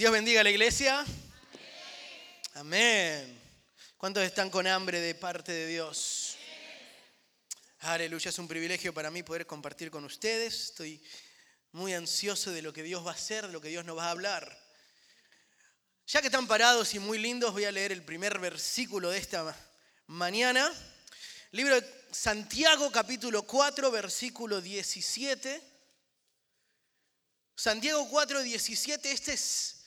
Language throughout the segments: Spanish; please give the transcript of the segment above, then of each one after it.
Dios bendiga a la iglesia. Amén. ¿Cuántos están con hambre de parte de Dios? Aleluya, es un privilegio para mí poder compartir con ustedes. Estoy muy ansioso de lo que Dios va a hacer, de lo que Dios nos va a hablar. Ya que están parados y muy lindos, voy a leer el primer versículo de esta mañana. Libro de Santiago capítulo 4, versículo 17. Santiago 4, 17, este es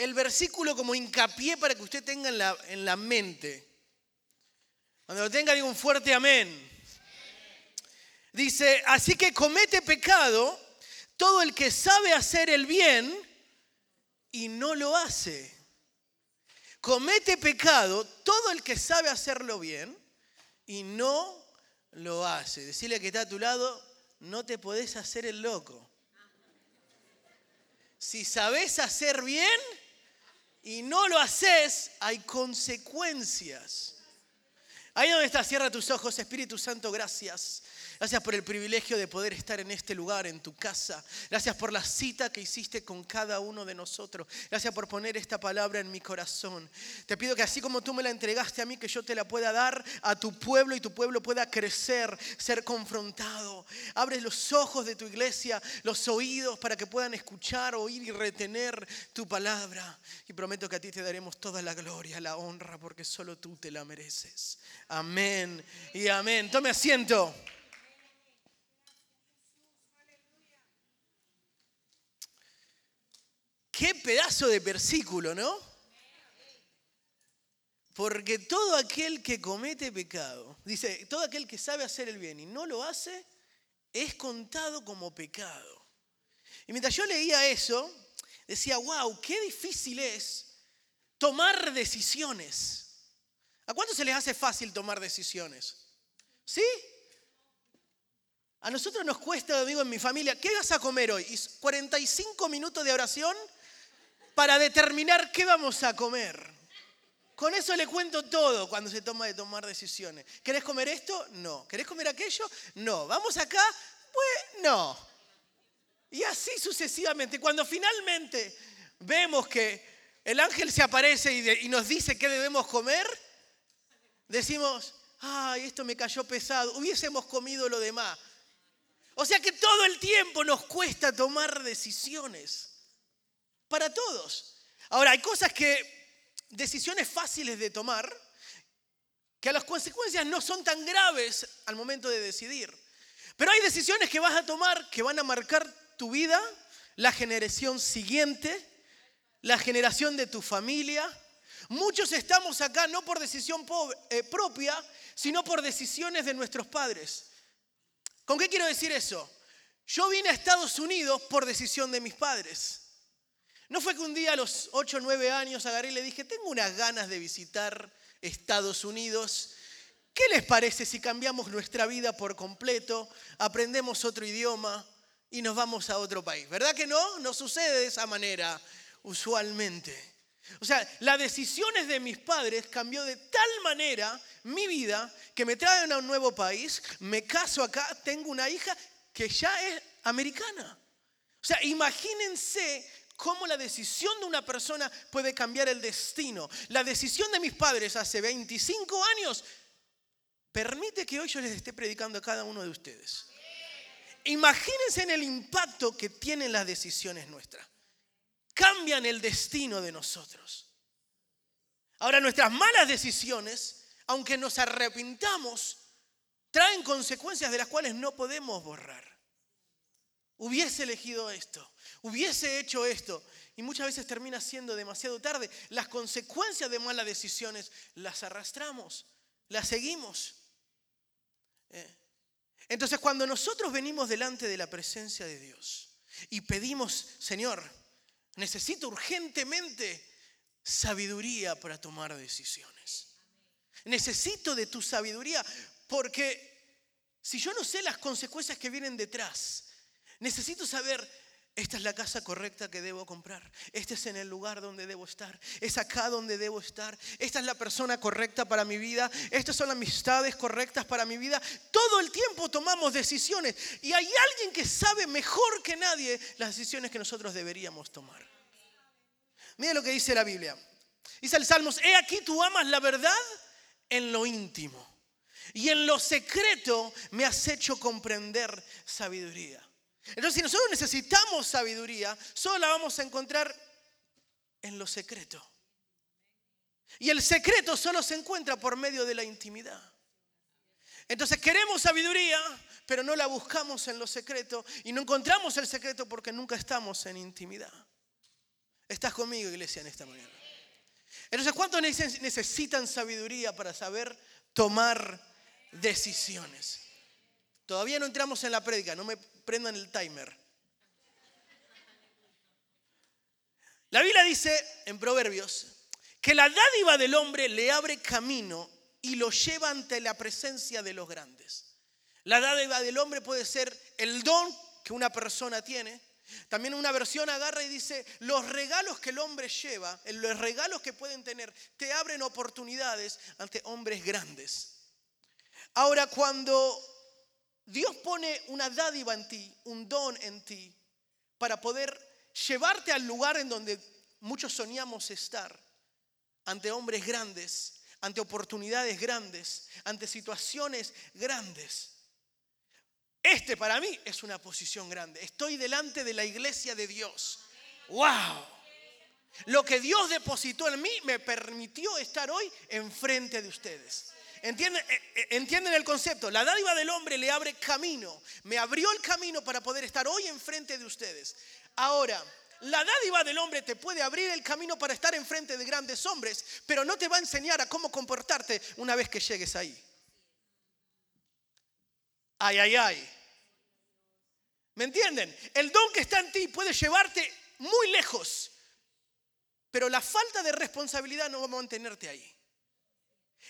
el versículo como hincapié para que usted tenga en la, en la mente. Cuando lo tenga, diga un fuerte amén. Dice, así que comete pecado todo el que sabe hacer el bien y no lo hace. Comete pecado todo el que sabe hacerlo bien y no lo hace. Decirle que está a tu lado, no te podés hacer el loco. Si sabes hacer bien y no lo haces, hay consecuencias. Ahí donde está, cierra tus ojos, Espíritu Santo, gracias. Gracias por el privilegio de poder estar en este lugar, en tu casa. Gracias por la cita que hiciste con cada uno de nosotros. Gracias por poner esta palabra en mi corazón. Te pido que así como tú me la entregaste a mí, que yo te la pueda dar a tu pueblo y tu pueblo pueda crecer, ser confrontado. Abre los ojos de tu iglesia, los oídos para que puedan escuchar, oír y retener tu palabra. Y prometo que a ti te daremos toda la gloria, la honra, porque solo tú te la mereces. Amén y amén. Tome asiento. Qué pedazo de versículo, ¿no? Porque todo aquel que comete pecado, dice, todo aquel que sabe hacer el bien y no lo hace, es contado como pecado. Y mientras yo leía eso, decía, wow, qué difícil es tomar decisiones. ¿A cuánto se les hace fácil tomar decisiones? ¿Sí? A nosotros nos cuesta, digo en mi familia, ¿qué vas a comer hoy? Y 45 minutos de oración para determinar qué vamos a comer. Con eso le cuento todo cuando se toma de tomar decisiones. ¿Querés comer esto? No. ¿Querés comer aquello? No. ¿Vamos acá? Pues no. Y así sucesivamente. Cuando finalmente vemos que el ángel se aparece y, nos dice qué debemos comer, decimos, ay, esto me cayó pesado, hubiésemos comido lo demás. O sea que todo el tiempo nos cuesta tomar decisiones para todos. Ahora, hay cosas que, decisiones fáciles de tomar, que las consecuencias no son tan graves al momento de decidir. Pero hay decisiones que vas a tomar que van a marcar tu vida, la generación siguiente, la generación de tu familia. Muchos estamos acá no por decisión eh, propia, sino por decisiones de nuestros padres. ¿Con qué quiero decir eso? Yo vine a Estados Unidos por decisión de mis padres. No fue que un día a los 8 o 9 años agarré y le dije, tengo unas ganas de visitar Estados Unidos. ¿Qué les parece si cambiamos nuestra vida por completo, aprendemos otro idioma y nos vamos a otro país? ¿Verdad que no? No sucede de esa manera usualmente. O sea, las decisiones de mis padres cambió de tal manera mi vida que me traen a un nuevo país, me caso acá, tengo una hija que ya es americana. O sea, imagínense cómo la decisión de una persona puede cambiar el destino. La decisión de mis padres hace 25 años permite que hoy yo les esté predicando a cada uno de ustedes. Imagínense en el impacto que tienen las decisiones nuestras. Cambian el destino de nosotros. Ahora nuestras malas decisiones, aunque nos arrepintamos, traen consecuencias de las cuales no podemos borrar. Hubiese elegido esto, hubiese hecho esto. Y muchas veces termina siendo demasiado tarde. Las consecuencias de malas decisiones las arrastramos, las seguimos. Eh. Entonces cuando nosotros venimos delante de la presencia de Dios y pedimos, Señor, necesito urgentemente sabiduría para tomar decisiones. Necesito de tu sabiduría porque si yo no sé las consecuencias que vienen detrás, necesito saber esta es la casa correcta que debo comprar. Este es en el lugar donde debo estar. Es acá donde debo estar. Esta es la persona correcta para mi vida. Estas son las amistades correctas para mi vida. Todo el tiempo tomamos decisiones. Y hay alguien que sabe mejor que nadie las decisiones que nosotros deberíamos tomar. Mira lo que dice la Biblia. Dice el Salmos, he aquí tú amas la verdad en lo íntimo. Y en lo secreto me has hecho comprender sabiduría. Entonces, si nosotros necesitamos sabiduría, solo la vamos a encontrar en lo secreto. Y el secreto solo se encuentra por medio de la intimidad. Entonces queremos sabiduría, pero no la buscamos en lo secreto y no encontramos el secreto porque nunca estamos en intimidad. ¿Estás conmigo, iglesia, en esta mañana? Entonces, ¿cuántos necesitan sabiduría para saber tomar decisiones? Todavía no entramos en la prédica, no me prendan el timer. La Biblia dice en Proverbios que la dádiva del hombre le abre camino y lo lleva ante la presencia de los grandes. La dádiva del hombre puede ser el don que una persona tiene. También una versión agarra y dice, los regalos que el hombre lleva, los regalos que pueden tener, te abren oportunidades ante hombres grandes. Ahora, cuando Dios pone una dádiva en ti, un don en ti, para poder llevarte al lugar en donde muchos soñamos estar, ante hombres grandes, ante oportunidades grandes, ante situaciones grandes. Este para mí es una posición grande. Estoy delante de la iglesia de Dios. ¡Wow! Lo que Dios depositó en mí me permitió estar hoy enfrente de ustedes. ¿Entienden, eh, eh, ¿Entienden el concepto? La dádiva del hombre le abre camino. Me abrió el camino para poder estar hoy enfrente de ustedes. Ahora, la dádiva del hombre te puede abrir el camino para estar enfrente de grandes hombres, pero no te va a enseñar a cómo comportarte una vez que llegues ahí. Ay, ay, ay. ¿Me entienden? El don que está en ti puede llevarte muy lejos, pero la falta de responsabilidad no va a mantenerte ahí.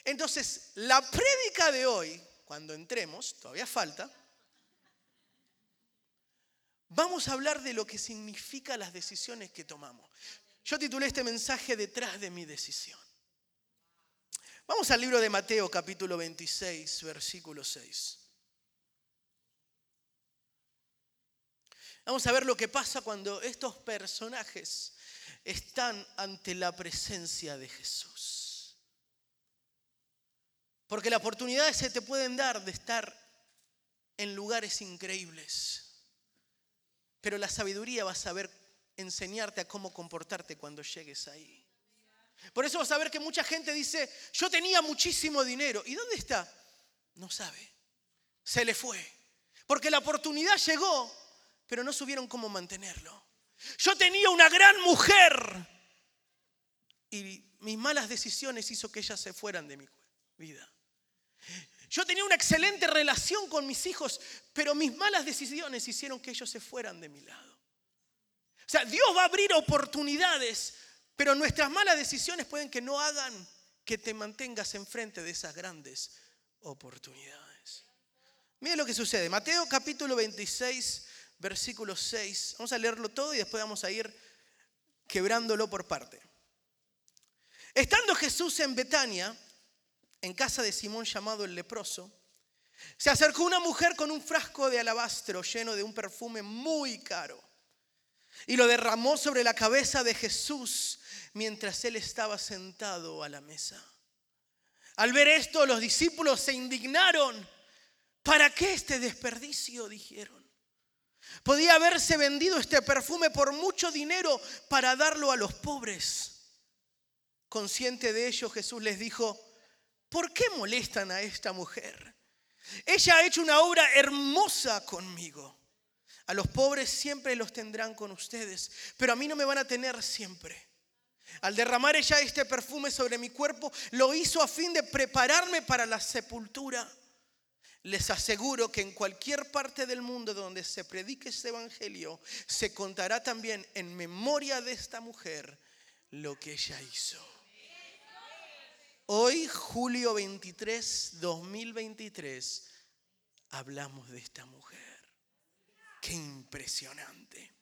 Entonces, la prédica de hoy, cuando entremos, todavía falta, vamos a hablar de lo que significa las decisiones que tomamos. Yo titulé este mensaje Detrás de mi decisión. Vamos al libro de Mateo capítulo 26, versículo 6. Vamos a ver lo que pasa cuando estos personajes están ante la presencia de Jesús. Porque las oportunidades se te pueden dar de estar en lugares increíbles. Pero la sabiduría va a saber enseñarte a cómo comportarte cuando llegues ahí. Por eso vas a ver que mucha gente dice, yo tenía muchísimo dinero. ¿Y dónde está? No sabe. Se le fue. Porque la oportunidad llegó, pero no supieron cómo mantenerlo. Yo tenía una gran mujer. Y mis malas decisiones hizo que ellas se fueran de mi vida. Yo tenía una excelente relación con mis hijos, pero mis malas decisiones hicieron que ellos se fueran de mi lado. O sea, Dios va a abrir oportunidades, pero nuestras malas decisiones pueden que no hagan que te mantengas enfrente de esas grandes oportunidades. Miren lo que sucede. Mateo capítulo 26, versículo 6. Vamos a leerlo todo y después vamos a ir quebrándolo por parte. Estando Jesús en Betania, en casa de Simón llamado el leproso, se acercó una mujer con un frasco de alabastro lleno de un perfume muy caro y lo derramó sobre la cabeza de Jesús mientras él estaba sentado a la mesa. Al ver esto, los discípulos se indignaron. ¿Para qué este desperdicio? dijeron. Podía haberse vendido este perfume por mucho dinero para darlo a los pobres. Consciente de ello, Jesús les dijo, ¿por qué molestan a esta mujer? Ella ha hecho una obra hermosa conmigo. A los pobres siempre los tendrán con ustedes, pero a mí no me van a tener siempre. Al derramar ella este perfume sobre mi cuerpo, lo hizo a fin de prepararme para la sepultura. Les aseguro que en cualquier parte del mundo donde se predique este evangelio, se contará también en memoria de esta mujer lo que ella hizo. Hoy, julio 23, 2023, hablamos de esta mujer. Qué impresionante.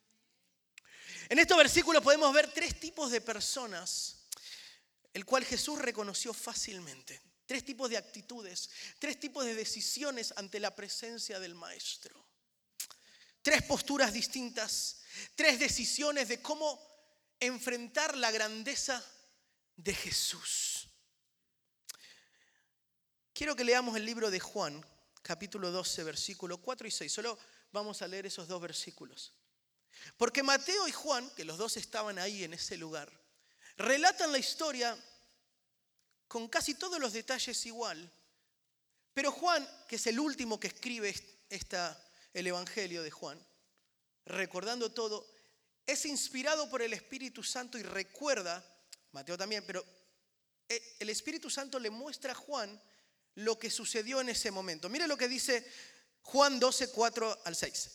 En estos versículos podemos ver tres tipos de personas, el cual Jesús reconoció fácilmente. Tres tipos de actitudes, tres tipos de decisiones ante la presencia del Maestro. Tres posturas distintas, tres decisiones de cómo enfrentar la grandeza de Jesús. Quiero que leamos el libro de Juan, capítulo 12, versículo 4 y 6. Solo vamos a leer esos dos versículos. Porque Mateo y Juan, que los dos estaban ahí en ese lugar, relatan la historia con casi todos los detalles igual. Pero Juan, que es el último que escribe esta, el Evangelio de Juan, recordando todo, es inspirado por el Espíritu Santo y recuerda, Mateo también, pero eh, el Espíritu Santo le muestra a Juan lo que sucedió en ese momento. Mire lo que dice Juan 12, 4 al 6.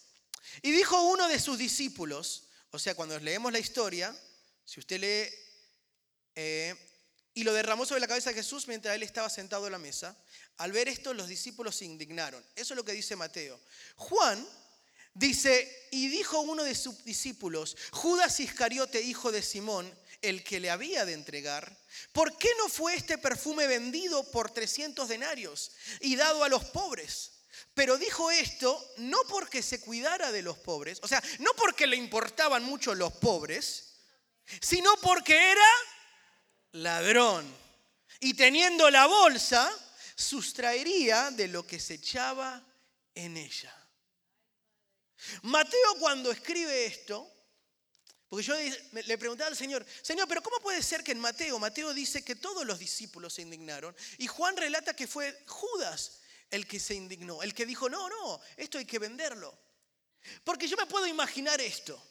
Y dijo uno de sus discípulos, o sea, cuando leemos la historia, si usted lee, eh, y lo derramó sobre la cabeza de Jesús mientras él estaba sentado en la mesa, al ver esto los discípulos se indignaron. Eso es lo que dice Mateo. Juan dice, y dijo uno de sus discípulos, Judas Iscariote, hijo de Simón, el que le había de entregar, ¿por qué no fue este perfume vendido por 300 denarios y dado a los pobres? Pero dijo esto no porque se cuidara de los pobres, o sea, no porque le importaban mucho los pobres, sino porque era ladrón. Y teniendo la bolsa, sustraería de lo que se echaba en ella. Mateo cuando escribe esto, porque yo le preguntaba al Señor, Señor, pero ¿cómo puede ser que en Mateo, Mateo dice que todos los discípulos se indignaron y Juan relata que fue Judas el que se indignó, el que dijo, no, no, esto hay que venderlo. Porque yo me puedo imaginar esto.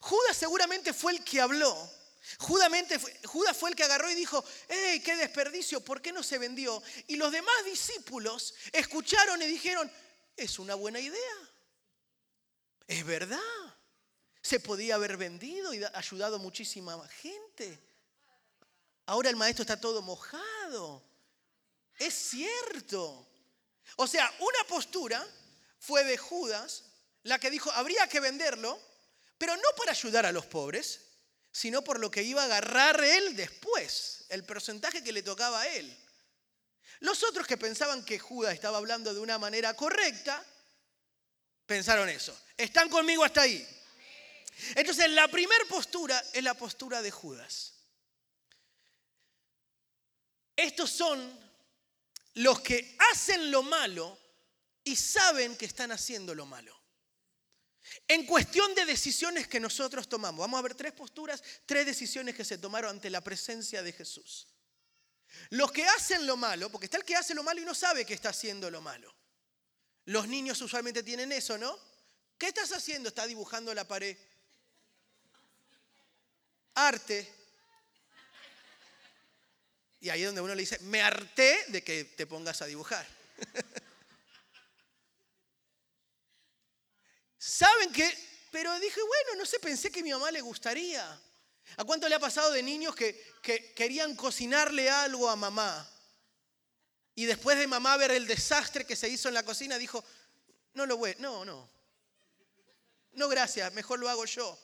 Judas seguramente fue el que habló. Judas fue el que agarró y dijo, ¡hey, qué desperdicio! ¿Por qué no se vendió? Y los demás discípulos escucharon y dijeron, es una buena idea. Es verdad. Se podía haber vendido y ayudado muchísima gente. Ahora el maestro está todo mojado. Es cierto. O sea, una postura fue de Judas, la que dijo, habría que venderlo, pero no para ayudar a los pobres, sino por lo que iba a agarrar él después, el porcentaje que le tocaba a él. Los otros que pensaban que Judas estaba hablando de una manera correcta, pensaron eso. Están conmigo hasta ahí. Entonces, la primera postura es la postura de Judas. Estos son los que hacen lo malo y saben que están haciendo lo malo. En cuestión de decisiones que nosotros tomamos, vamos a ver tres posturas, tres decisiones que se tomaron ante la presencia de Jesús. Los que hacen lo malo, porque está el que hace lo malo y no sabe que está haciendo lo malo. Los niños usualmente tienen eso, ¿no? ¿Qué estás haciendo? Está dibujando la pared. Arte. Y ahí es donde uno le dice, me harté de que te pongas a dibujar. ¿Saben qué? Pero dije, bueno, no sé, pensé que a mi mamá le gustaría. ¿A cuánto le ha pasado de niños que, que querían cocinarle algo a mamá? Y después de mamá ver el desastre que se hizo en la cocina, dijo, no lo voy, no, no. No, gracias, mejor lo hago yo.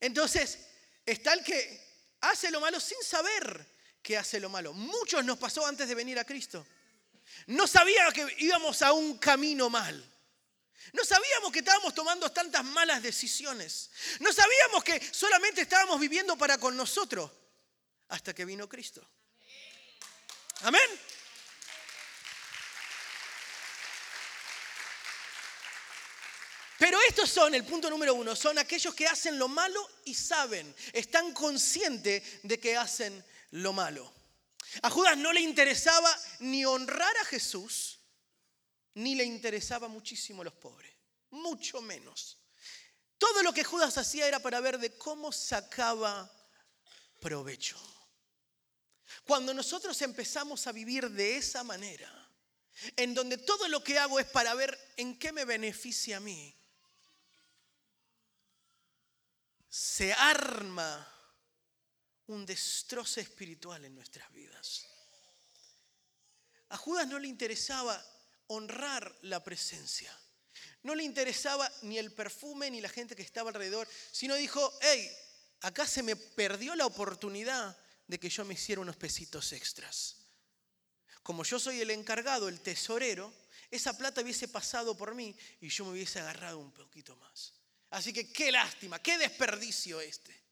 Entonces, está el que hace lo malo sin saber que hace lo malo. Muchos nos pasó antes de venir a Cristo. No sabíamos que íbamos a un camino mal. No sabíamos que estábamos tomando tantas malas decisiones. No sabíamos que solamente estábamos viviendo para con nosotros hasta que vino Cristo. Amén. Pero estos son, el punto número uno, son aquellos que hacen lo malo y saben, están conscientes de que hacen lo malo. A Judas no le interesaba ni honrar a Jesús, ni le interesaba muchísimo a los pobres, mucho menos. Todo lo que Judas hacía era para ver de cómo sacaba provecho. Cuando nosotros empezamos a vivir de esa manera, en donde todo lo que hago es para ver en qué me beneficia a mí, se arma un destrozo espiritual en nuestras vidas. A Judas no le interesaba honrar la presencia. No le interesaba ni el perfume ni la gente que estaba alrededor, sino dijo, hey, acá se me perdió la oportunidad de que yo me hiciera unos pesitos extras. Como yo soy el encargado, el tesorero, esa plata hubiese pasado por mí y yo me hubiese agarrado un poquito más. Así que qué lástima, qué desperdicio este.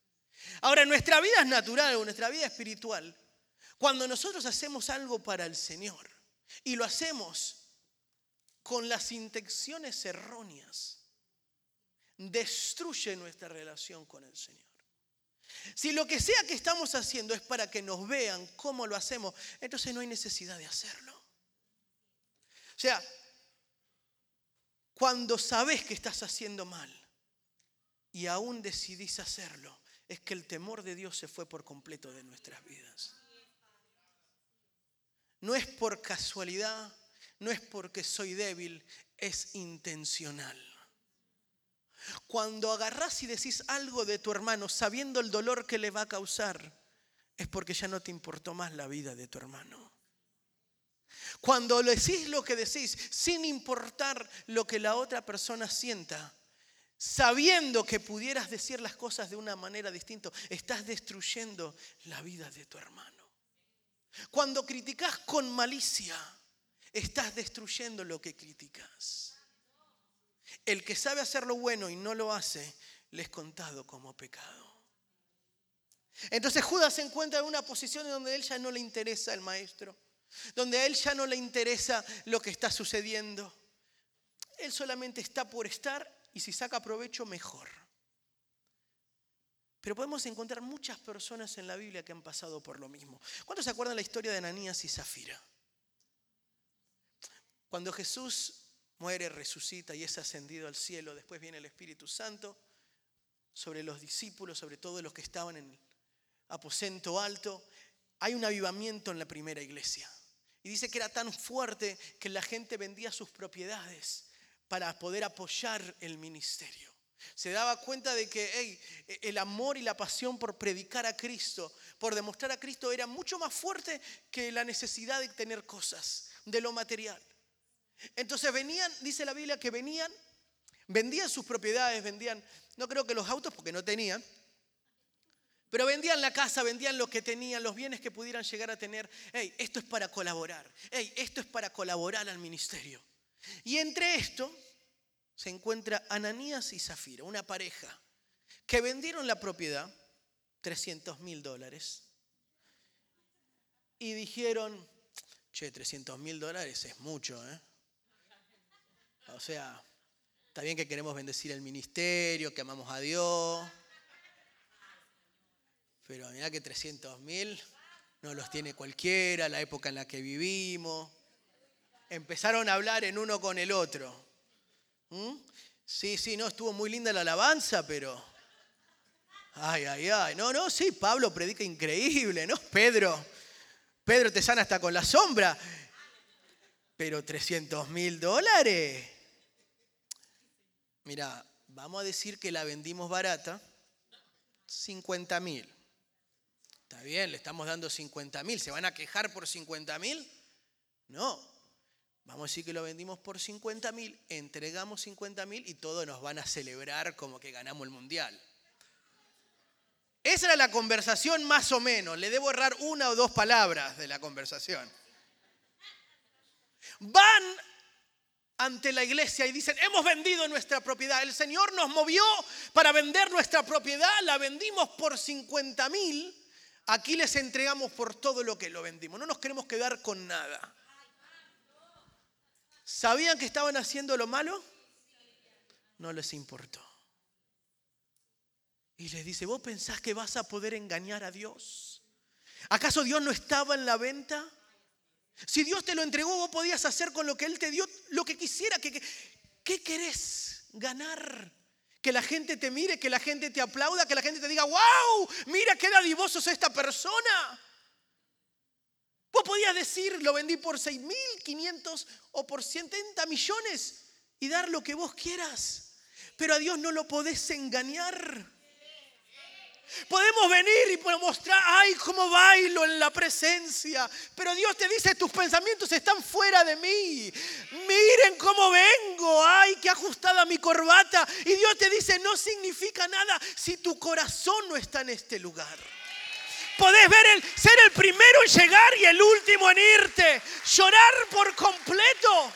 Ahora, en nuestra vida es natural o nuestra vida espiritual, cuando nosotros hacemos algo para el Señor y lo hacemos con las intenciones erróneas, destruye nuestra relación con el Señor. Si lo que sea que estamos haciendo es para que nos vean cómo lo hacemos, entonces no hay necesidad de hacerlo. O sea, cuando sabes que estás haciendo mal y aún decidís hacerlo, es que el temor de Dios se fue por completo de nuestras vidas. No es por casualidad, no es porque soy débil, es intencional. Cuando agarrás y decís algo de tu hermano sabiendo el dolor que le va a causar, es porque ya no te importó más la vida de tu hermano. Cuando decís lo que decís sin importar lo que la otra persona sienta, sabiendo que pudieras decir las cosas de una manera distinta, estás destruyendo la vida de tu hermano. Cuando criticas con malicia, estás destruyendo lo que criticas. El que sabe hacer lo bueno y no lo hace, le es contado como pecado. Entonces Judas se encuentra en una posición en donde a él ya no le interesa el maestro, donde a él ya no le interesa lo que está sucediendo. Él solamente está por estar y si saca provecho, mejor. Pero podemos encontrar muchas personas en la Biblia que han pasado por lo mismo. ¿Cuántos se acuerdan la historia de Ananías y Zafira? Cuando Jesús muere, resucita y es ascendido al cielo, después viene el Espíritu Santo sobre los discípulos, sobre todos los que estaban en el aposento alto, hay un avivamiento en la primera iglesia. Y dice que era tan fuerte que la gente vendía sus propiedades para poder apoyar el ministerio. Se daba cuenta de que el amor y la pasión por predicar a Cristo, por demostrar a Cristo, era mucho más fuerte que la necesidad de tener cosas, de lo material. Entonces venían, dice la Biblia, que venían, vendían sus propiedades, vendían, no creo que los autos porque no tenían, pero vendían la casa, vendían lo que tenían, los bienes que pudieran llegar a tener. Hey, esto es para colaborar. Hey, esto es para colaborar al ministerio. Y entre esto se encuentra Ananías y Zafira, una pareja, que vendieron la propiedad, 300 mil dólares, y dijeron, che, 300 mil dólares es mucho, ¿eh? O sea, está bien que queremos bendecir el ministerio, que amamos a Dios, pero mira que 300 mil no los tiene cualquiera, la época en la que vivimos empezaron a hablar en uno con el otro. ¿Mm? Sí, sí, no, estuvo muy linda la alabanza, pero... Ay, ay, ay. No, no, sí, Pablo predica increíble, ¿no? Pedro, Pedro te sana hasta con la sombra. Pero 300 mil dólares. Mira, vamos a decir que la vendimos barata, 50 mil. Está bien, le estamos dando 50 mil. ¿Se van a quejar por 50 mil? No, Vamos a decir que lo vendimos por 50 mil, entregamos 50 mil y todos nos van a celebrar como que ganamos el mundial. Esa era la conversación más o menos. Le debo errar una o dos palabras de la conversación. Van ante la iglesia y dicen, hemos vendido nuestra propiedad. El Señor nos movió para vender nuestra propiedad, la vendimos por 50 mil. Aquí les entregamos por todo lo que lo vendimos. No nos queremos quedar con nada. ¿Sabían que estaban haciendo lo malo? No les importó. Y les dice, ¿vos pensás que vas a poder engañar a Dios? ¿Acaso Dios no estaba en la venta? Si Dios te lo entregó, vos podías hacer con lo que Él te dio lo que quisiera. ¿Qué, querés ganar? Que la gente te mire, que la gente te aplauda, que la gente te diga, wow, mira qué dadivoso es esta persona. Vos podías decir, lo vendí por 6.500 o por 70 millones y dar lo que vos quieras. Pero a Dios no lo podés engañar. Podemos venir y mostrar, ay, cómo bailo en la presencia. Pero Dios te dice, tus pensamientos están fuera de mí. Miren cómo vengo, ay, qué ajustada mi corbata. Y Dios te dice, no significa nada si tu corazón no está en este lugar. Podés ver el, ser el primero en llegar y el último en irte. Llorar por completo.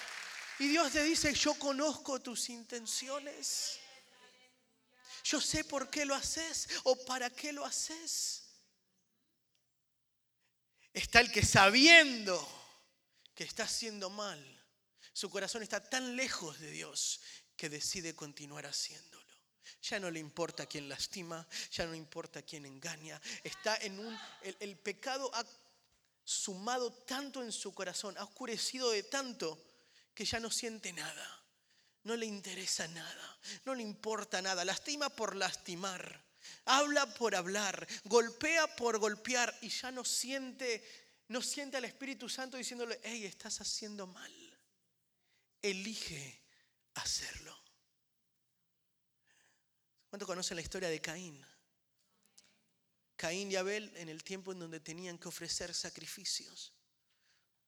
Y Dios te dice, yo conozco tus intenciones. Yo sé por qué lo haces o para qué lo haces. Está el que sabiendo que está haciendo mal, su corazón está tan lejos de Dios que decide continuar haciéndolo. Ya no le importa quién lastima, ya no le importa quién engaña. Está en un. El, el pecado ha sumado tanto en su corazón, ha oscurecido de tanto que ya no siente nada. No le interesa nada, no le importa nada. Lastima por lastimar, habla por hablar, golpea por golpear y ya no siente, no siente al Espíritu Santo diciéndole, hey, estás haciendo mal. Elige hacerlo. ¿Cuánto conocen la historia de Caín? Caín y Abel en el tiempo en donde tenían que ofrecer sacrificios,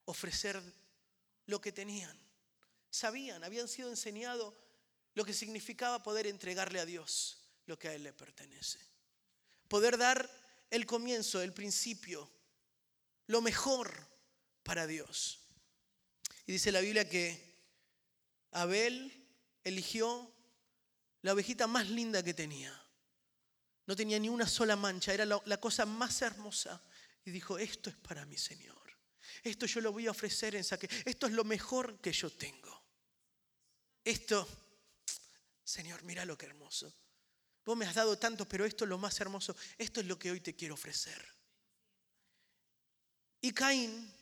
ofrecer lo que tenían. Sabían, habían sido enseñados lo que significaba poder entregarle a Dios lo que a Él le pertenece. Poder dar el comienzo, el principio, lo mejor para Dios. Y dice la Biblia que Abel eligió la ovejita más linda que tenía. No tenía ni una sola mancha, era la, cosa más hermosa. Y dijo, esto es para mi Señor. Esto yo lo voy a ofrecer en saque. Esto es lo mejor que yo tengo. Esto, Señor, mira lo que hermoso. Vos me has dado tanto, pero esto es lo más hermoso. Esto es lo que hoy te quiero ofrecer. Y Caín,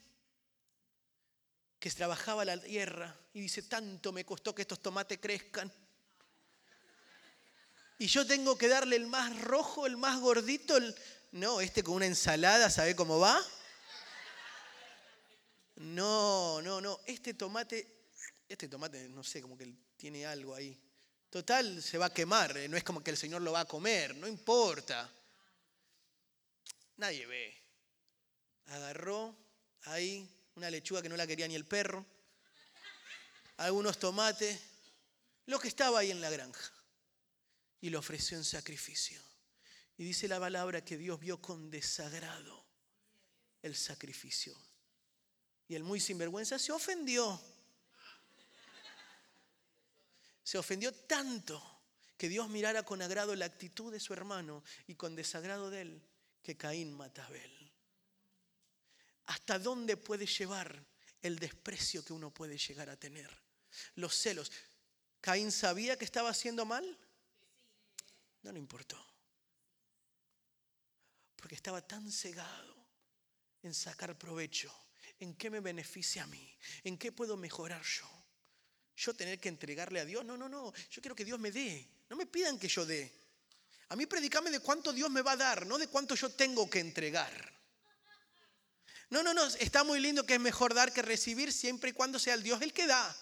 que trabajaba la tierra y dice, tanto me costó que estos tomates crezcan y yo tengo que darle el más rojo, el más gordito. No, este con una ensalada, ¿sabe cómo va? No, no, no. Este tomate, este tomate, no sé, como que tiene algo ahí. Total, se va a quemar. Eh, no es como que el Señor lo va a comer, no importa. Nadie ve. Agarró ahí una lechuga que no la quería ni el perro, algunos tomates, lo que estaba ahí en la granja y lo ofreció en sacrificio. Y dice la palabra que Dios vio con desagrado el sacrificio. Y el muy sinvergüenza se ofendió. Se ofendió tanto que Dios mirara con agrado la actitud de su hermano y con desagrado de él que Caín mata a Abel. ¿Hasta dónde puede llevar el desprecio que uno puede llegar a tener? Los celos. ¿Caín sabía que estaba haciendo mal? No importó. Porque estaba tan cegado en sacar provecho, en qué me beneficia a mí, en qué puedo mejorar yo. Yo tener que entregarle a Dios, no, no, no, yo quiero que Dios me dé. No me pidan que yo dé. A mí predicame de cuánto Dios me va a dar, no de cuánto yo tengo que entregar. No, no, no, está muy lindo que es mejor dar que recibir siempre y cuando sea el Dios el que da.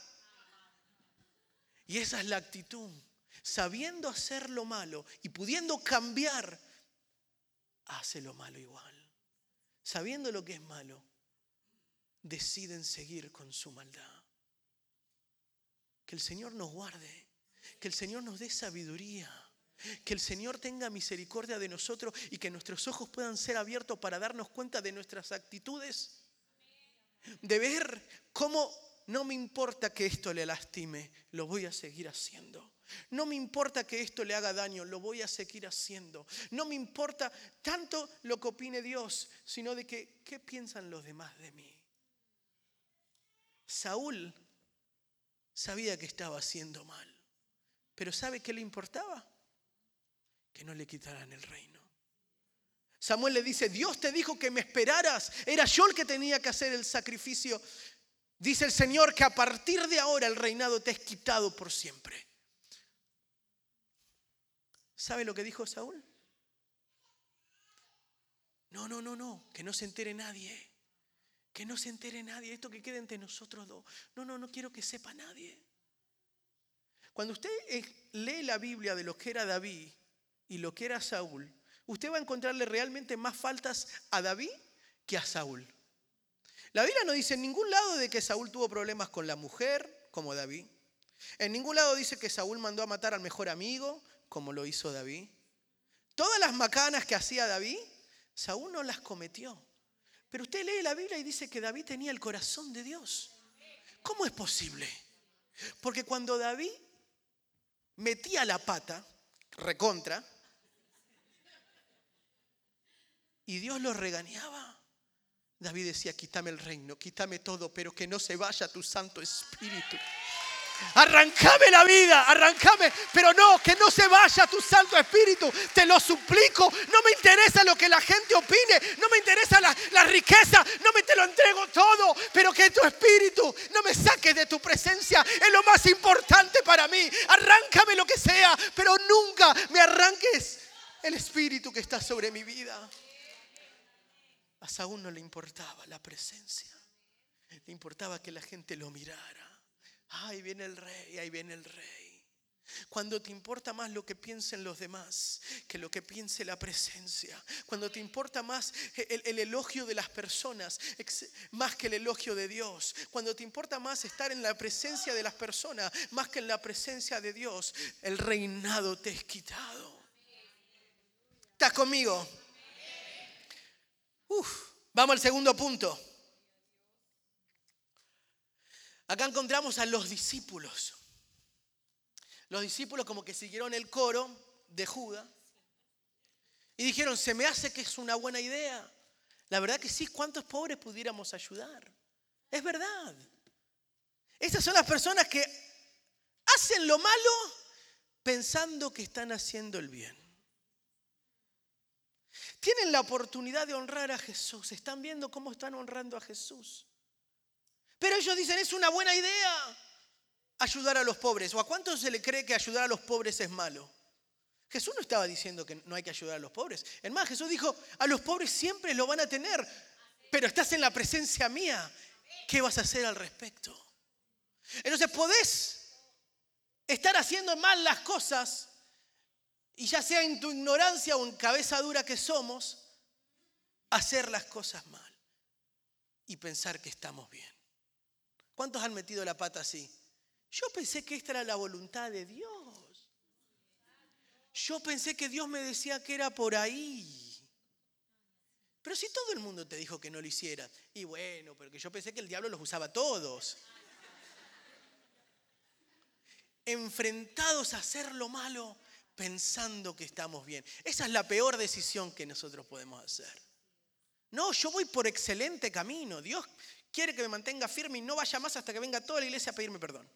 Y esa es la actitud sabiendo hacer lo malo y pudiendo cambiar, hace lo malo igual. Sabiendo lo que es malo, deciden seguir con su maldad. Que el Señor nos guarde, que el Señor nos dé sabiduría, que el Señor tenga misericordia de nosotros y que nuestros ojos puedan ser abiertos para darnos cuenta de nuestras actitudes, de ver cómo no me importa que esto le lastime, lo voy a seguir haciendo. No me importa que esto le haga daño, lo voy a seguir haciendo. No me importa tanto lo que opine Dios, sino de que, ¿qué piensan los demás de mí? Saúl sabía que estaba haciendo mal, pero ¿sabe qué le importaba? Que no le quitaran el reino. Samuel le dice, Dios te dijo que me esperaras, era yo el que tenía que hacer el sacrificio. Dice el Señor que a partir de ahora el reinado te es quitado por siempre. ¿Sabe lo que dijo Saúl? No, no, no, no, que no se entere nadie. Que no se entere nadie. Esto que quede entre nosotros dos. No, no, no quiero que sepa nadie. Cuando usted eh, lee la Biblia de lo que era David y lo que era Saúl, usted va a encontrarle realmente más faltas a David que a Saúl. La Biblia no dice en ningún lado de que Saúl tuvo problemas con la mujer, como David. En ningún lado dice que Saúl mandó a matar al mejor amigo, como lo hizo David. Todas las macanas que hacía David, Saúl no las cometió. Pero usted lee la Biblia y dice que David tenía el corazón de Dios. ¿Cómo es posible? Porque cuando David metía la pata, recontra. Y Dios los regañaba. David decía, quítame el reino, quítame todo, pero que no se vaya tu Santo Espíritu. Arrancame la vida, arrancame, pero no, que no se vaya tu Santo Espíritu, te lo suplico. No me interesa lo que la gente opine, no me interesa la, riqueza, no me te lo entrego todo, pero que tu Espíritu no me saques de tu presencia, es lo más importante para mí. Arráncame lo que sea, pero nunca me arranques el Espíritu que está sobre mi vida. A Saúl no le importaba la presencia, le importaba que la gente lo mirara. Ahí viene el rey, ahí viene el rey. Cuando te importa más lo que piensen los demás que lo que piense la presencia. Cuando te importa más el, el, elogio de las personas más que el elogio de Dios. Cuando te importa más estar en la presencia de las personas más que en la presencia de Dios. El reinado te es quitado. ¿Estás conmigo? Vamos al segundo punto. Acá encontramos a los discípulos. Los discípulos como que siguieron el coro de Judas y dijeron, se me hace que es una buena idea. La verdad que sí, ¿cuántos pobres pudiéramos ayudar? Es verdad. Estas son las personas que hacen lo malo pensando que están haciendo el bien. Tienen la oportunidad de honrar a Jesús. Están viendo cómo están honrando a Jesús. Pero ellos dicen, es una buena idea ayudar a los pobres. ¿O a cuántos se le cree que ayudar a los pobres es malo? Jesús no estaba diciendo que no hay que ayudar a los pobres. Es más, Jesús dijo, a los pobres siempre lo van a tener, pero estás en la presencia mía. ¿Qué vas a hacer al respecto? Entonces podés estar haciendo mal las cosas y ya sea en tu ignorancia o en cabeza dura que somos, hacer las cosas mal y pensar que estamos bien. ¿Cuántos han metido la pata así? Yo pensé que esta era la voluntad de Dios. Yo pensé que Dios me decía que era por ahí. Pero si todo el mundo te dijo que no lo hiciera. Y bueno, porque yo pensé que el diablo los usaba todos. Enfrentados a hacer lo malo, pensando que estamos bien. Esa es la peor decisión que nosotros podemos hacer. No, yo voy por excelente camino. Dios quiere que me mantenga firme y no vaya más hasta que venga toda la iglesia a pedirme perdón.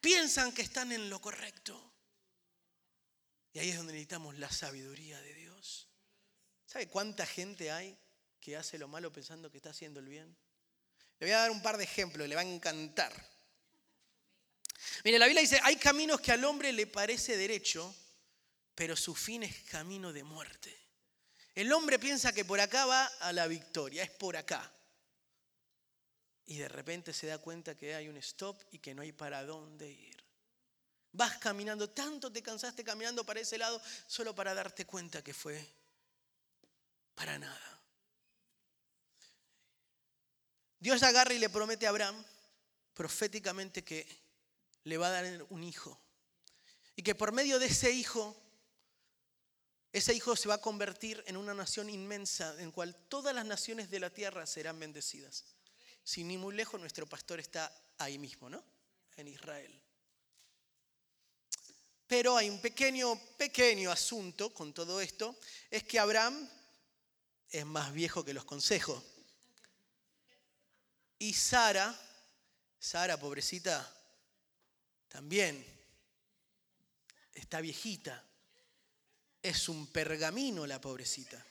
Piensan que están en lo correcto. Y ahí es donde necesitamos la sabiduría de Dios. ¿Sabe cuánta gente hay que hace lo malo pensando que está haciendo el bien? Le voy a dar un par de ejemplos, le va a encantar. Mire, la Biblia dice, hay caminos que al hombre le parece derecho, pero su fin es camino de muerte. El hombre piensa que por acá va a la victoria, es por acá. Y de repente se da cuenta que hay un stop y que no hay para dónde ir. Vas caminando, tanto te cansaste caminando para ese lado solo para darte cuenta que fue para nada. Dios agarra y le promete a Abraham proféticamente que le va a dar un hijo. Y que por medio de ese hijo, ese hijo se va a convertir en una nación inmensa en cual todas las naciones de la tierra serán bendecidas. Sin ni muy lejos, nuestro pastor está ahí mismo, ¿no? En Israel. Pero hay un pequeño, pequeño asunto con todo esto, es que Abraham es más viejo que los consejos. Y Sara, Sara, pobrecita, también está viejita. Es un pergamino la pobrecita.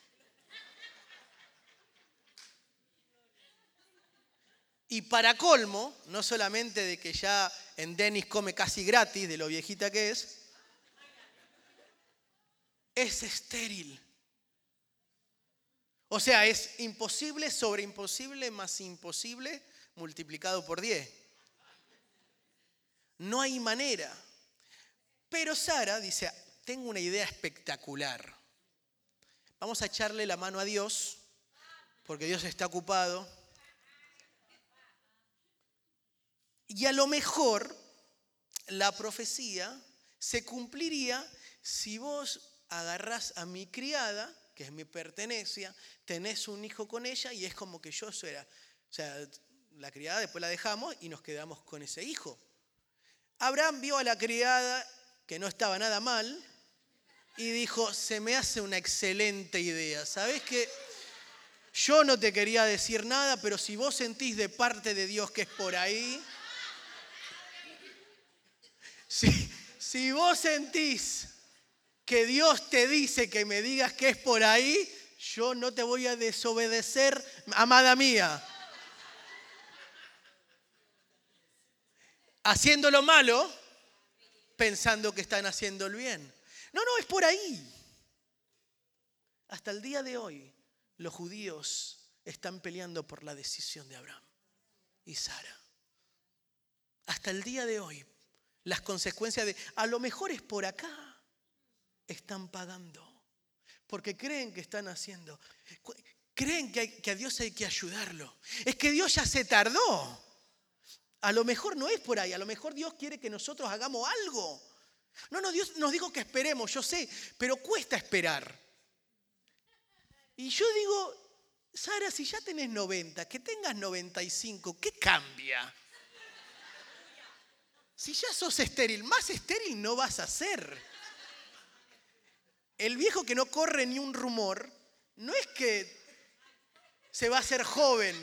Y para colmo, no solamente de que ya en Denis come casi gratis de lo viejita que es, es estéril. O sea, es imposible sobre imposible más imposible multiplicado por 10. No hay manera. Pero Sara dice, tengo una idea espectacular. Vamos a echarle la mano a Dios, porque Dios está ocupado. Y a lo mejor la profecía se cumpliría si vos agarrás a mi criada, que es mi pertenencia, tenés un hijo con ella y es como que yo era. O sea, la criada después la dejamos y nos quedamos con ese hijo. Abraham vio a la criada que no estaba nada mal, y dijo, se me hace una excelente idea. ¿Sabes qué? Yo no te quería decir nada, pero si vos sentís de parte de Dios que es por ahí, si, si vos sentís que Dios te dice que me digas que es por ahí, yo no te voy a desobedecer, amada mía. Haciendo lo malo, pensando que están haciendo el bien. No, no, es por ahí. Hasta el día de hoy, los judíos están peleando por la decisión de Abraham y Sara. Hasta el día de hoy, las consecuencias de, a lo mejor es por acá, están pagando. Porque creen que están haciendo. Creen que, que a Dios hay que ayudarlo. Es que Dios ya se tardó. A lo mejor no es por ahí, a lo mejor Dios quiere que nosotros hagamos algo. No, no, Dios nos dijo que esperemos, yo sé, pero cuesta esperar. Y yo digo, Sara, si ya tenés 90, que tengas 95, ¿qué cambia? Si ya sos estéril, más estéril no vas a ser. El viejo que no corre ni un rumor, no es que se va a hacer joven.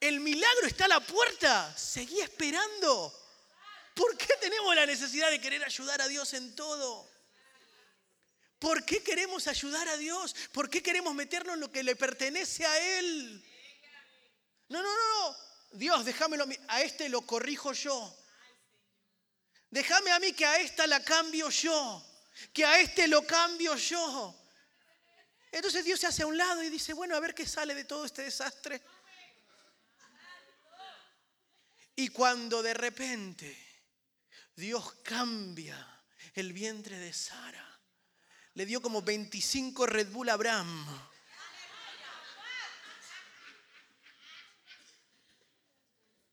El milagro está a la puerta. Seguí esperando. ¿Por qué tenemos la necesidad de querer ayudar a Dios en todo? ¿Por qué queremos ayudar a Dios? ¿Por qué queremos meternos en lo que le pertenece a Él? No, no, no, no. Dios, déjamelo a este lo corrijo yo. Déjame a mí que a esta la cambio yo. Que a este lo cambio yo. Entonces Dios se hace a un lado y dice, bueno, a ver qué sale de todo este desastre. Y cuando de repente Dios cambia el vientre de Sara. Le dio como 25 Red Bull a Abraham.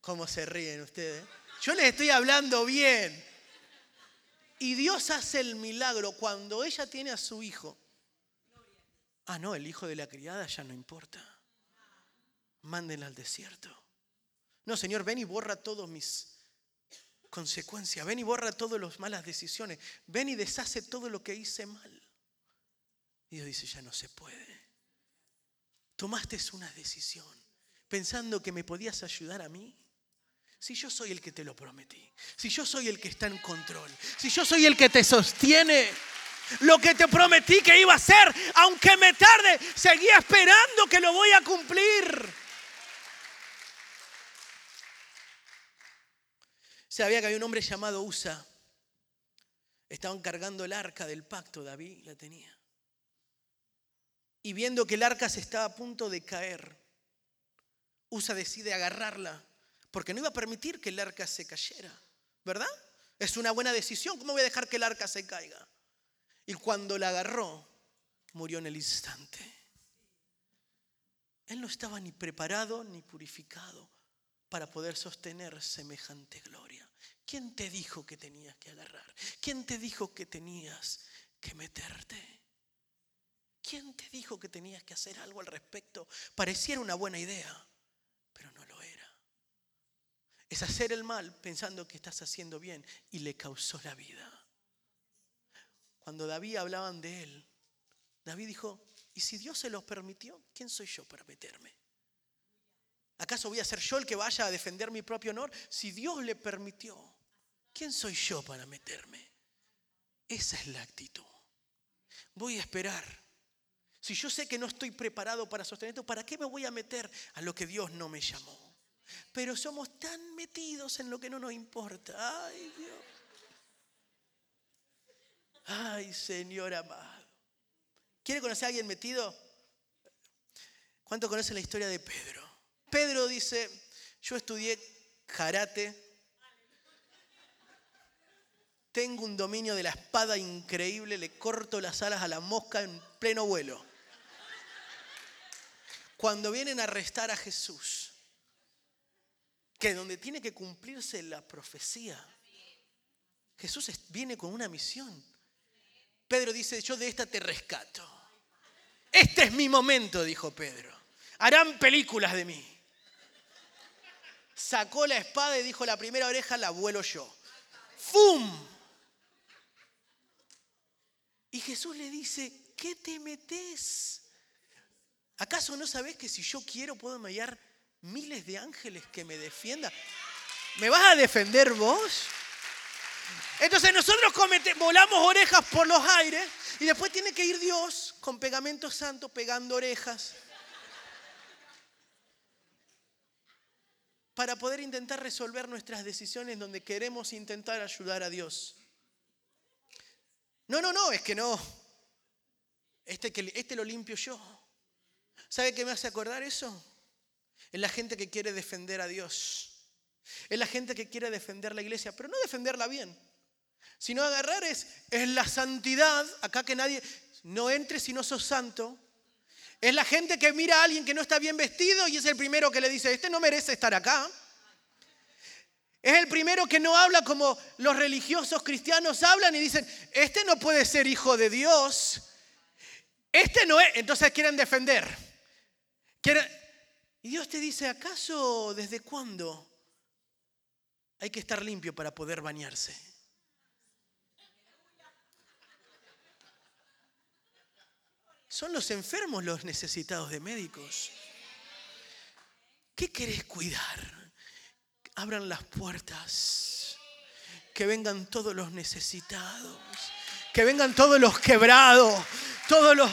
¿Cómo se ríen ustedes? Yo les estoy hablando bien. Y Dios hace el milagro cuando ella tiene a su hijo. Ah, no, el hijo de la criada ya no importa. Mándenla al desierto. No, Señor, ven y borra todos mis consecuencia. Ven y borra todas las malas decisiones. Ven y deshace todo lo que hice mal. Y Dios dice, ya no se puede. Tomaste una decisión pensando que me podías ayudar a mí. Si yo soy el que te lo prometí, si yo soy el que está en control, si yo soy el que te sostiene, lo que te prometí que iba a hacer, aunque me tarde, seguía esperando que lo voy a cumplir. Sabía que había un hombre llamado Usa. Estaban cargando el arca del pacto, David la tenía. Y viendo que el arca se estaba a punto de caer, Usa decide agarrarla, porque no iba a permitir que el arca se cayera, ¿verdad? Es una buena decisión, ¿cómo voy a dejar que el arca se caiga? Y cuando la agarró, murió en el instante. Él no estaba ni preparado ni purificado para poder sostener semejante gloria. ¿Quién te dijo que tenías que agarrar? ¿Quién te dijo que tenías que meterte? ¿Quién te dijo que tenías que hacer algo al respecto? Pareciera una buena idea, pero no lo era. Es hacer el mal pensando que estás haciendo bien y le causó la vida. Cuando David hablaban de él, David dijo, ¿y si Dios se los permitió? ¿Quién soy yo para meterme? ¿Acaso voy a ser yo el que vaya a defender mi propio honor? Si Dios le permitió, ¿quién soy yo para meterme? Esa es la actitud. Voy a esperar. Si yo sé que no estoy preparado para sostener esto, ¿para qué me voy a meter a lo que Dios no me llamó? Pero somos tan metidos en lo que no nos importa. Ay, Dios. Ay, Señor amado. ¿Quiere conocer a alguien metido? ¿Cuánto conoce la historia de Pedro? Pedro dice, yo estudié karate, tengo un dominio de la espada increíble, le corto las alas a la mosca en pleno vuelo. Cuando vienen a arrestar a Jesús, que donde tiene que cumplirse la profecía, Jesús viene con una misión. Pedro dice, yo de esta te rescato. Este es mi momento, dijo Pedro. Harán películas de mí sacó la espada y dijo, la primera oreja la vuelo yo. ¡Fum! Y Jesús le dice, ¿qué te metes? ¿Acaso no sabes que si yo quiero puedo enviar miles de ángeles que me defiendan? ¿Me vas a defender vos? Entonces nosotros volamos orejas por los aires y después tiene que ir Dios con pegamento santo pegando orejas para poder intentar resolver nuestras decisiones donde queremos intentar ayudar a Dios. No, no, no, es que no. Este, este lo limpio yo. ¿Sabe qué me hace acordar eso? Es la gente que quiere defender a Dios. Es la gente que quiere defender la iglesia, pero no defenderla bien. Sino agarrar es, es la santidad, acá que nadie, no entre si no sos santo. Es la gente que mira a alguien que no está bien vestido y es el primero que le dice, este no merece estar acá. Es el primero que no habla como los religiosos cristianos hablan y dicen, este no puede ser hijo de Dios. Este no es. Entonces quieren defender. Y Dios te dice, ¿acaso desde cuándo hay que estar limpio para poder bañarse? Son los enfermos los necesitados de médicos. ¿Qué querés cuidar? abran las puertas, que vengan todos los necesitados, que vengan todos los quebrados, todos los,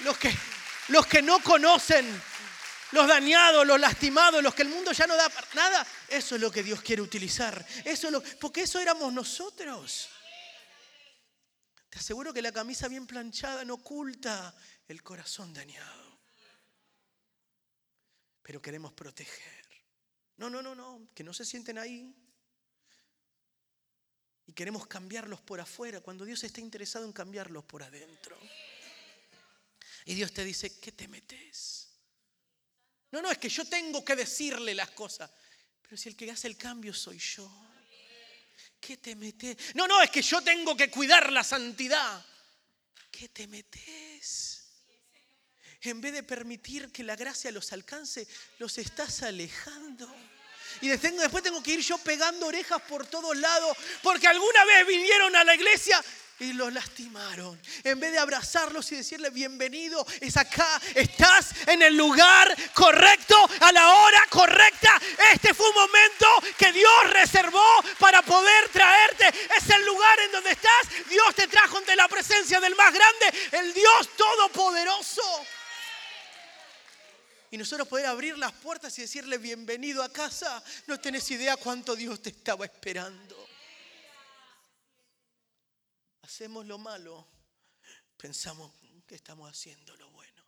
los, que, los que no conocen, los dañados, los lastimados, los que el mundo ya no da para nada. Eso es lo que Dios quiere utilizar. Eso lo, porque eso éramos nosotros. Te aseguro que la camisa bien planchada no oculta el corazón dañado. Pero queremos proteger. No, no, no, no, que no se sienten ahí. Y queremos cambiarlos por afuera, cuando Dios está interesado en cambiarlos por adentro. Y Dios te dice, ¿qué te metes? No, no, es que yo tengo que decirle las cosas. Pero si el que hace el cambio soy yo. ¿Qué te metes? No, no, es que yo tengo que cuidar la santidad. ¿Qué te metes? En vez de permitir que la gracia los alcance, los estás alejando. Y después tengo que ir yo pegando orejas por todos lados, porque alguna vez vinieron a la iglesia y los lastimaron. En vez de abrazarlos y decirles bienvenido, es acá, estás en el lugar correcto, a la hora correcta. Este fue un momento que Dios reservó para poder traerte. Es el lugar en donde estás. Dios te trajo ante la presencia del más grande, el Dios todopoderoso y nosotros poder abrir las puertas y decirle bienvenido a casa, no tenés idea cuánto Dios te estaba esperando. Hacemos lo malo, pensamos que estamos haciendo lo bueno.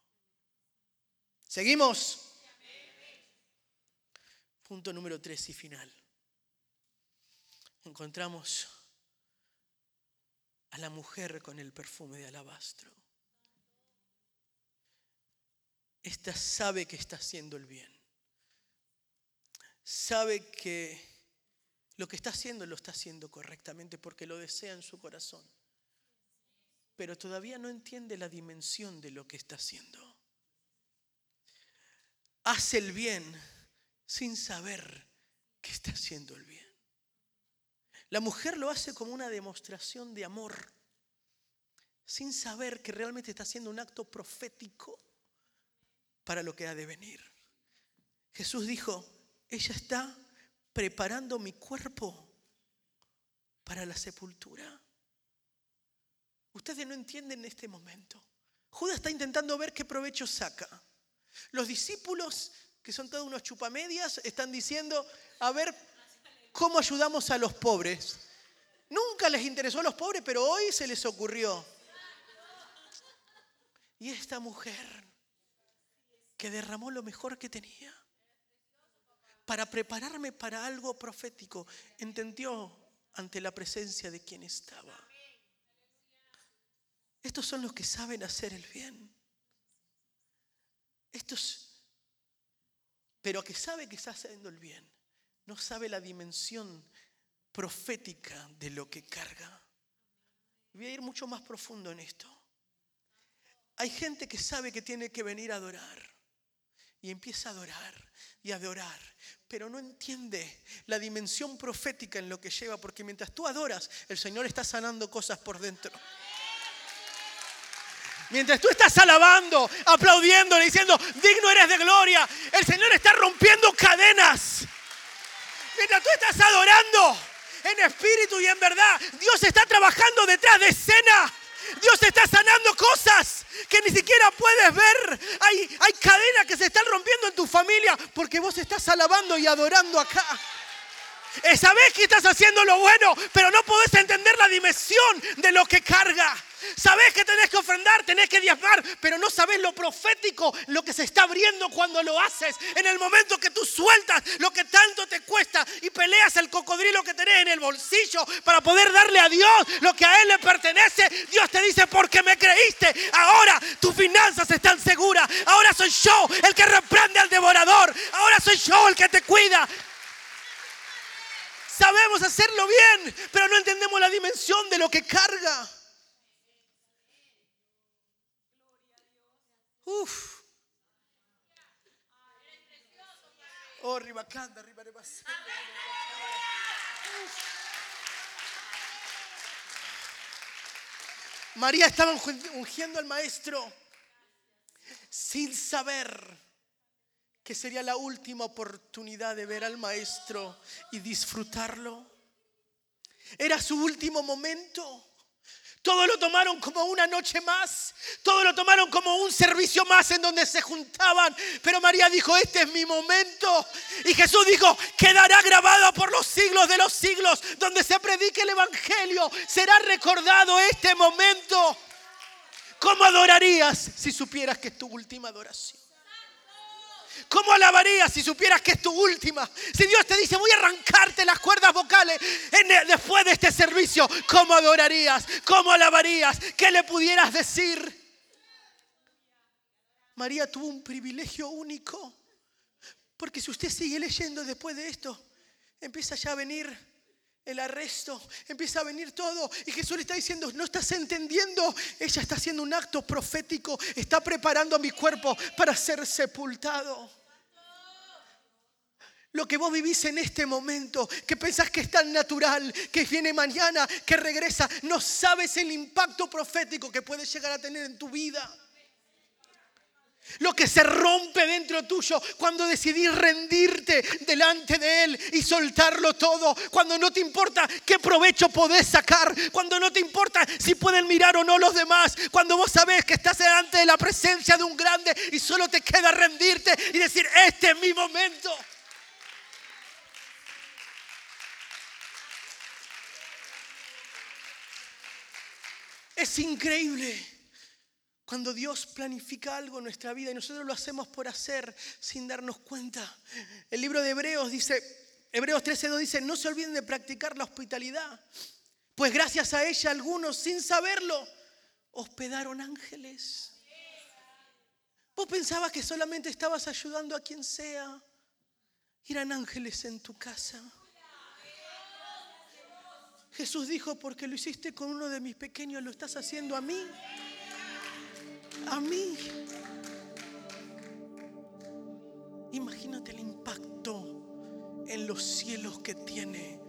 Seguimos. Punto número tres y final. Encontramos a la mujer con el perfume de alabastro. esta sabe que está haciendo el bien. Sabe que lo que está haciendo lo está haciendo correctamente porque lo desea en su corazón. Pero todavía no entiende la dimensión de lo que está haciendo. Hace el bien sin saber que está haciendo el bien. La mujer lo hace como una demostración de amor, sin saber que realmente está haciendo un acto profético para lo que ha de venir. Jesús dijo, ella está preparando mi cuerpo para la sepultura. Ustedes no entienden en este momento. Judas está intentando ver qué provecho saca. Los discípulos, que son todos unos chupamedias, están diciendo, a ver cómo ayudamos a los pobres. Nunca les interesó a los pobres, pero hoy se les ocurrió. Y esta mujer que derramó lo mejor que tenía para prepararme para algo profético. Entendió ante la presencia de quien estaba. Estos son los que saben hacer el bien. Estos, pero que sabe que está haciendo el bien, no sabe la dimensión profética de lo que carga. Voy a ir mucho más profundo en esto. Hay gente que sabe que tiene que venir a adorar y empieza a adorar y a adorar, pero no entiende la dimensión profética en lo que lleva, porque mientras tú adoras, el Señor está sanando cosas por dentro. Mientras tú estás alabando, aplaudiendo, diciendo, digno eres de gloria, el Señor está rompiendo cadenas. Mientras tú estás adorando en espíritu y en verdad, Dios está trabajando detrás de escena. Dios está sanando cosas que ni siquiera puedes ver. Hay, hay cadenas que se están rompiendo en tu familia porque vos estás alabando y adorando acá. Sabes que estás haciendo lo bueno, pero no podés entender la dimensión de lo que carga. Sabes que tenés que ofrendar, tenés que diezmar, pero no sabes lo profético, lo que se está abriendo cuando lo haces. En el momento que tú sueltas lo que tanto te cuesta y peleas el cocodrilo que tenés en el bolsillo para poder darle a Dios lo que a Él le pertenece, Dios te dice, porque me creíste, ahora tus finanzas están seguras. Ahora soy yo el que reprende al devorador. Ahora soy yo el que te cuida. Sabemos hacerlo bien, pero no entendemos la dimensión de lo que carga. Uf. Oh, ribacanda, María estaba ungiendo al maestro sin saber que sería la última oportunidad de ver al maestro y disfrutarlo. Era su último momento. Todo lo tomaron como una noche más. Todo lo tomaron como un servicio más en donde se juntaban. Pero María dijo, este es mi momento. Y Jesús dijo, quedará grabado por los siglos de los siglos. Donde se predique el Evangelio. Será recordado este momento. ¿Cómo adorarías si supieras que es tu última adoración? ¿Cómo alabarías si supieras que es tu última? Si Dios te dice, voy a arrancarte las cuerdas vocales después de este servicio, ¿cómo adorarías? ¿Cómo alabarías? ¿Qué le pudieras decir? María tuvo un privilegio único. Porque si usted sigue leyendo después de esto, empieza ya a venir el arresto, empieza a venir todo. Y Jesús le está diciendo, no estás entendiendo, ella está haciendo un acto profético, está preparando a mi cuerpo para ser sepultado. Lo que vos vivís en este momento, que pensás que es tan natural, que viene mañana, que regresa, no sabes el impacto profético que puede llegar a tener en tu vida. Lo que se rompe dentro tuyo cuando decidís rendirte delante de Él y soltarlo todo. Cuando no te importa qué provecho podés sacar. Cuando no te importa si pueden mirar o no los demás. Cuando vos sabés que estás delante de la presencia de un grande y solo te queda rendirte y decir, este es mi momento. Es increíble cuando Dios planifica algo en nuestra vida y nosotros lo hacemos por hacer sin darnos cuenta. El libro de Hebreos dice, Hebreos 13.2 dice, no se olviden de practicar la hospitalidad, pues gracias a ella algunos sin saberlo hospedaron ángeles. Vos pensabas que solamente estabas ayudando a quien sea. Eran ángeles en tu casa. Jesús dijo, porque lo hiciste con uno de mis pequeños, lo estás haciendo a mí a mí. Imagínate el impacto en los cielos que tiene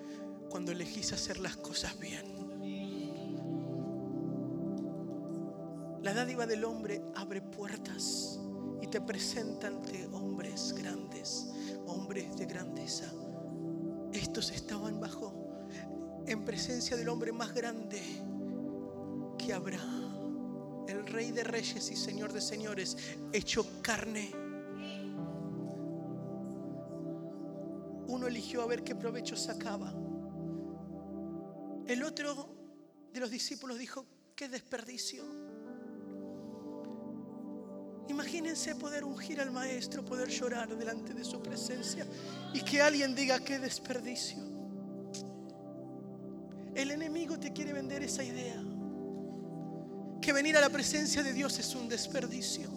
cuando elegís hacer las cosas bien. La dádiva del hombre abre puertas y te presenta ante hombres grandes, hombres de grandeza. Estos estaban bajo en presencia del hombre más grande que habrá Rey de Reyes y Señor de Señores, hecho carne. Uno eligió a ver qué provecho sacaba. El otro de los discípulos dijo, qué desperdicio. Imagínense poder ungir al maestro, poder llorar delante de su presencia y que alguien diga qué desperdicio. El enemigo te quiere vender esa idea que venir a la presencia de Dios es un desperdicio.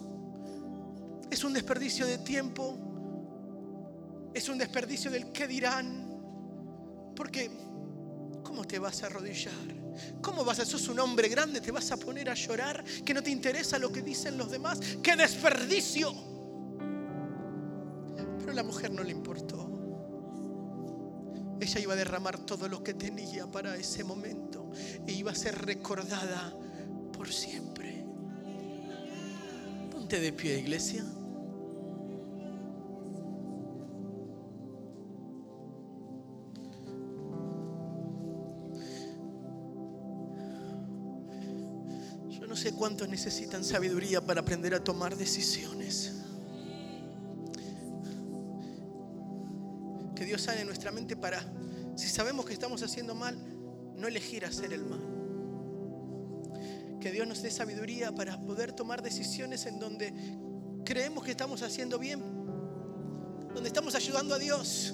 Es un desperdicio de tiempo. Es un desperdicio del qué dirán. Porque, ¿cómo te vas a arrodillar? ¿Cómo vas a, sos un hombre grande, te vas a poner a llorar? Que no te interesa lo que dicen los demás. ¡Qué desperdicio! la mujer no le importó. Ella iba a derramar todo lo que tenía para ese momento e iba a ser recordada por siempre. Ponte de pie, iglesia. Yo no sé cuántos necesitan sabiduría para aprender a tomar decisiones. Que Dios sane nuestra mente para, si sabemos que estamos haciendo mal, no elegir hacer el mal. Que Dios nos dé sabiduría para poder tomar decisiones en donde creemos que estamos haciendo bien, donde estamos ayudando a Dios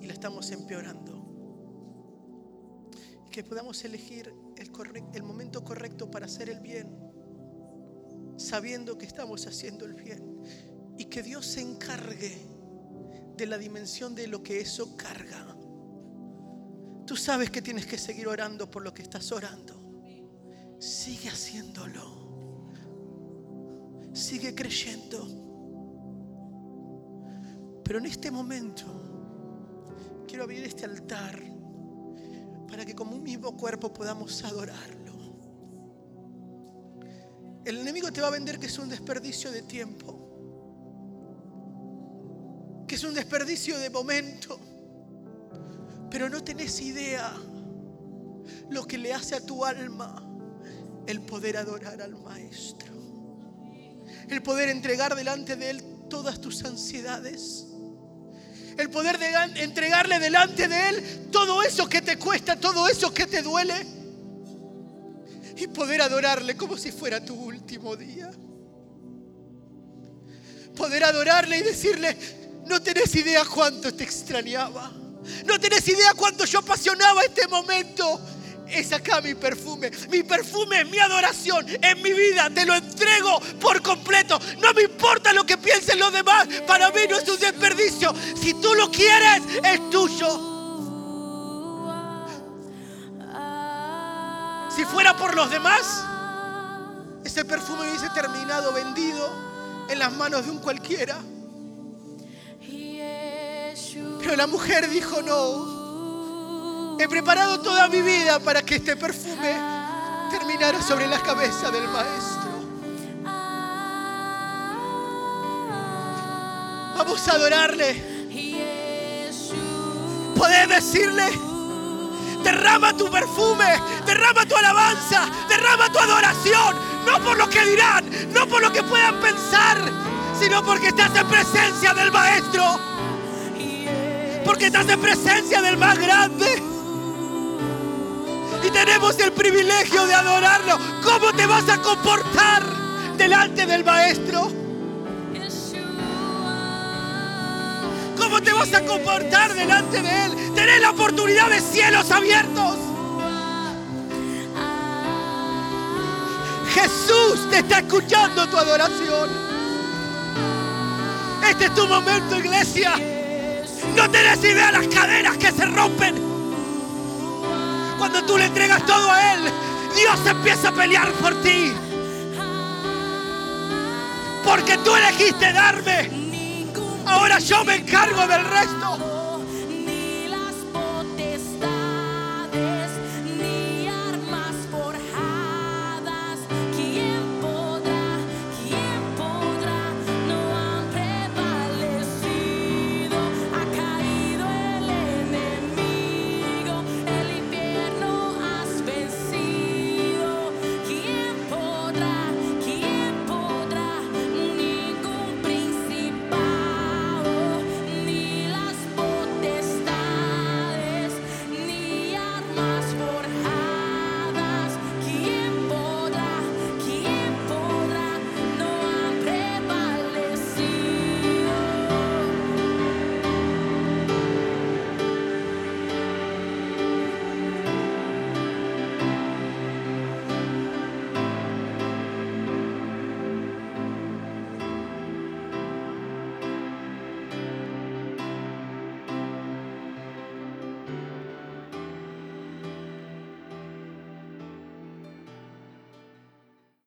y la estamos empeorando. Que podamos elegir el, el momento correcto para hacer el bien, sabiendo que estamos haciendo el bien y que Dios se encargue de la dimensión de lo que eso carga. Tú sabes que tienes que seguir orando por lo que estás orando. Sigue haciéndolo. Sigue creyendo. Pero en este momento quiero abrir este altar para que como un mismo cuerpo podamos adorarlo. El enemigo te va a vender que es un desperdicio de tiempo que es un desperdicio de momento. Pero no tenés idea lo que le hace a tu alma el poder adorar al Maestro. El poder entregar delante de Él todas tus ansiedades. El poder de entregarle delante de Él todo eso que te cuesta, todo eso que te duele. Y poder adorarle como si fuera tu último día. Poder adorarle y decirle, no tenés idea cuánto te extrañaba. No tenés idea cuánto yo apasionaba este momento. Es acá mi perfume. Mi perfume es mi adoración. En mi vida te lo entrego por completo. No me importa lo que piensen los demás. Para mí no es un desperdicio. Si tú lo quieres, es tuyo. Si fuera por los demás, ese perfume hubiese terminado vendido en las manos de un cualquiera. Pero la mujer dijo, no, he preparado toda mi vida para que este perfume terminara sobre la cabeza del maestro. Vamos a adorarle. Podés decirle, derrama tu perfume, derrama tu alabanza, derrama tu adoración, no por lo que dirán, no por lo que puedan pensar, sino porque estás en presencia del maestro porque estás en presencia del más grande. Y tenemos el privilegio de adorarlo. ¿Cómo te vas a comportar delante del Maestro? ¿Cómo te vas a comportar delante de Él? Tenés la oportunidad de cielos abiertos. Jesús te está escuchando tu adoración. Este es tu momento, iglesia. No tenés idea las cadenas que se rompen. Cuando tú le entregas todo a Él, Dios empieza a pelear por ti. Porque tú elegiste darme. Ahora yo me encargo del resto.